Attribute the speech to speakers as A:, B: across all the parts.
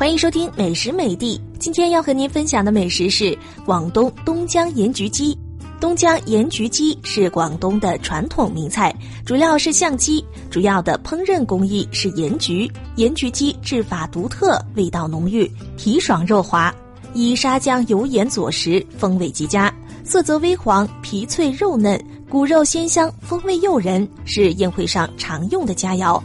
A: 欢迎收听美食美地。今天要和您分享的美食是广东东江盐焗鸡。东江盐焗鸡是广东的传统名菜，主要是象鸡，主要的烹饪工艺是盐焗。盐焗鸡制法独特，味道浓郁，皮爽肉滑，以沙姜油盐佐食，风味极佳，色泽微黄，皮脆肉嫩，骨肉鲜香，风味诱人，是宴会上常用的佳肴。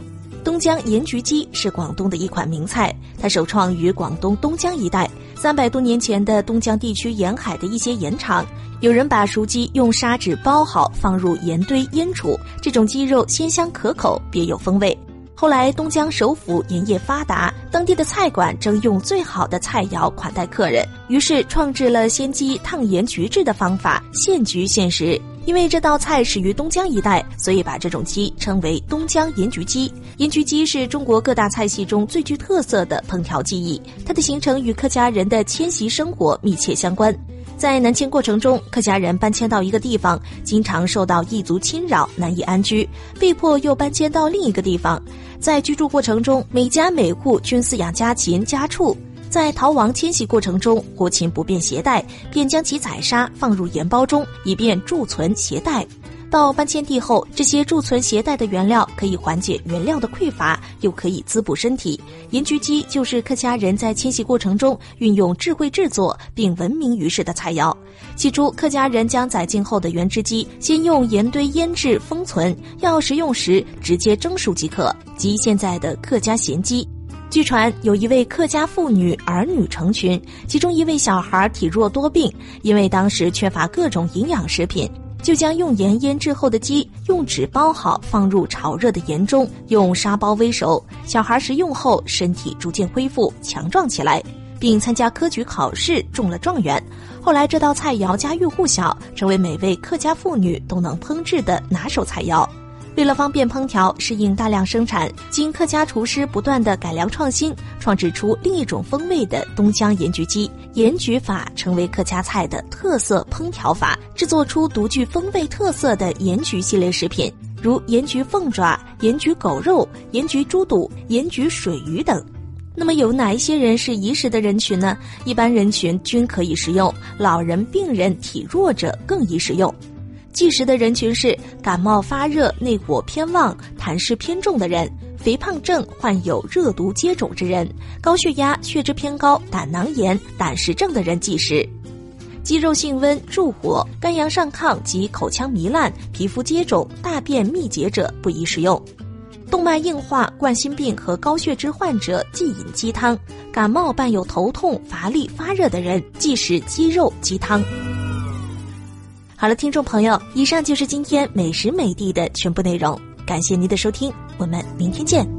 A: 东江盐焗鸡是广东的一款名菜，它首创于广东东江一带。三百多年前的东江地区沿海的一些盐场，有人把熟鸡用砂纸包好，放入盐堆腌储，这种鸡肉鲜香可口，别有风味。后来东江首府盐业发达，当地的菜馆征用最好的菜肴款待客人，于是创制了鲜鸡烫盐焗制的方法，现焗现食。因为这道菜始于东江一带，所以把这种鸡称为东江盐焗鸡。盐焗鸡是中国各大菜系中最具特色的烹调技艺，它的形成与客家人的迁徙生活密切相关。在南迁过程中，客家人搬迁到一个地方，经常受到异族侵扰，难以安居，被迫又搬迁到另一个地方。在居住过程中，每家每户均饲养家禽家畜。在逃亡迁徙过程中，活禽不便携带，便将其宰杀放入盐包中，以便贮存携带。到搬迁地后，这些贮存携带的原料可以缓解原料的匮乏，又可以滋补身体。盐焗鸡就是客家人在迁徙过程中运用智慧制作并闻名于世的菜肴。起初，客家人将宰进后的原汁鸡先用盐堆腌制封存，要食用时直接蒸熟即可，即现在的客家咸鸡。据传，有一位客家妇女儿女成群，其中一位小孩体弱多病，因为当时缺乏各种营养食品，就将用盐腌制后的鸡用纸包好，放入炒热的盐中，用沙包煨熟。小孩食用后，身体逐渐恢复强壮起来，并参加科举考试中了状元。后来，这道菜肴家喻户晓，成为每位客家妇女都能烹制的拿手菜肴。为了方便烹调，适应大量生产，经客家厨师不断的改良创新，创制出另一种风味的东江盐焗鸡。盐焗法成为客家菜的特色烹调法，制作出独具风味特色的盐焗系列食品，如盐焗凤爪、盐焗狗肉、盐焗猪肚、盐焗水鱼等。那么有哪一些人是宜食的人群呢？一般人群均可以食用，老人、病人、体弱者更宜食用。忌食的人群是感冒发热、内火偏旺、痰湿偏重的人，肥胖症、患有热毒接种之人，高血压、血脂偏高、胆囊炎、胆石症的人忌食。肌肉性温、助火、肝阳上亢及口腔糜烂、皮肤接种、大便秘结者不宜食用。动脉硬化、冠心病和高血脂患者忌饮鸡汤。感冒伴有头痛、乏力、发热的人忌食鸡肉鸡汤。好了，听众朋友，以上就是今天美食美地的全部内容。感谢您的收听，我们明天见。